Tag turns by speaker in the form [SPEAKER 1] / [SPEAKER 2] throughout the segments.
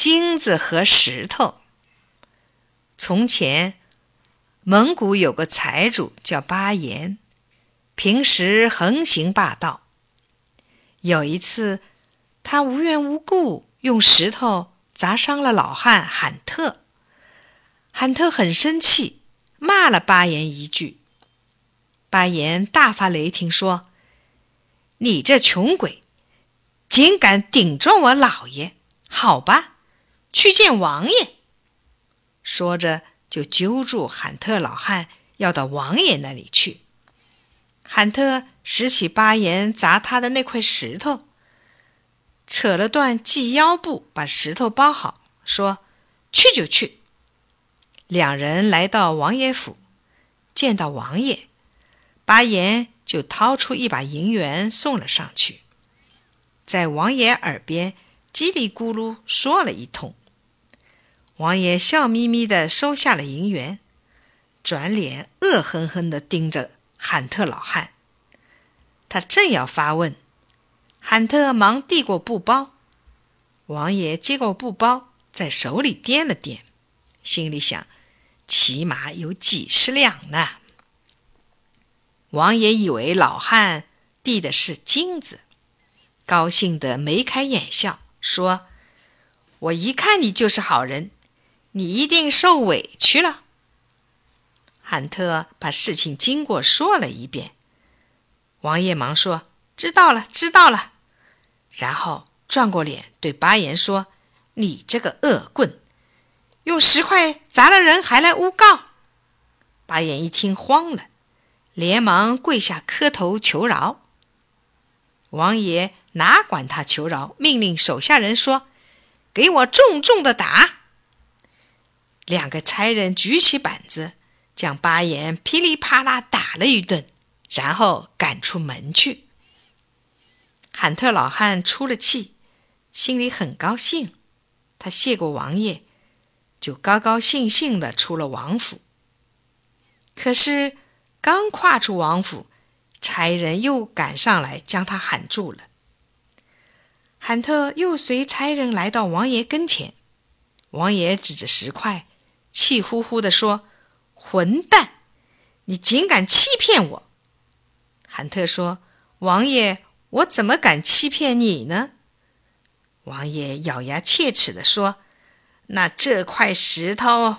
[SPEAKER 1] 金子和石头。从前，蒙古有个财主叫巴颜，平时横行霸道。有一次，他无缘无故用石头砸伤了老汉罕特，罕特很生气，骂了巴颜一句。巴颜大发雷霆说：“你这穷鬼，竟敢顶撞我老爷！好吧，去见王爷。”说着，就揪住罕特老汉，要到王爷那里去。罕特拾起巴颜砸他的那块石头，扯了段系腰布，把石头包好，说：“去就去。”两人来到王爷府，见到王爷，巴颜就掏出一把银元送了上去，在王爷耳边叽里咕噜说了一通。王爷笑眯眯地收下了银元，转脸恶狠狠地盯着罕特老汉。他正要发问，罕特忙递过布包。王爷接过布包，在手里掂了掂，心里想：起码有几十两呢。王爷以为老汉递的是金子，高兴得眉开眼笑，说：“我一看你就是好人，你一定受委屈了。”汉特把事情经过说了一遍。王爷忙说：“知道了，知道了。”然后转过脸对巴颜说：“你这个恶棍，用石块砸了人还来诬告。”巴颜一听慌了，连忙跪下磕头求饶。王爷哪管他求饶，命令手下人说：“给我重重的打！”两个差人举起板子，将巴颜噼里啪啦打了一顿。然后赶出门去。罕特老汉出了气，心里很高兴。他谢过王爷，就高高兴兴的出了王府。可是刚跨出王府，差人又赶上来将他喊住了。韩特又随差人来到王爷跟前，王爷指着石块，气呼呼地说：“混蛋，你竟敢欺骗我！”韩特说：“王爷，我怎么敢欺骗你呢？”王爷咬牙切齿地说：“那这块石头……”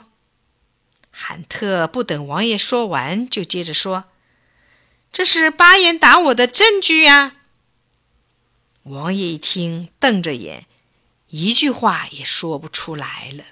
[SPEAKER 1] 韩特不等王爷说完，就接着说：“这是巴颜打我的证据呀！”王爷一听，瞪着眼，一句话也说不出来了。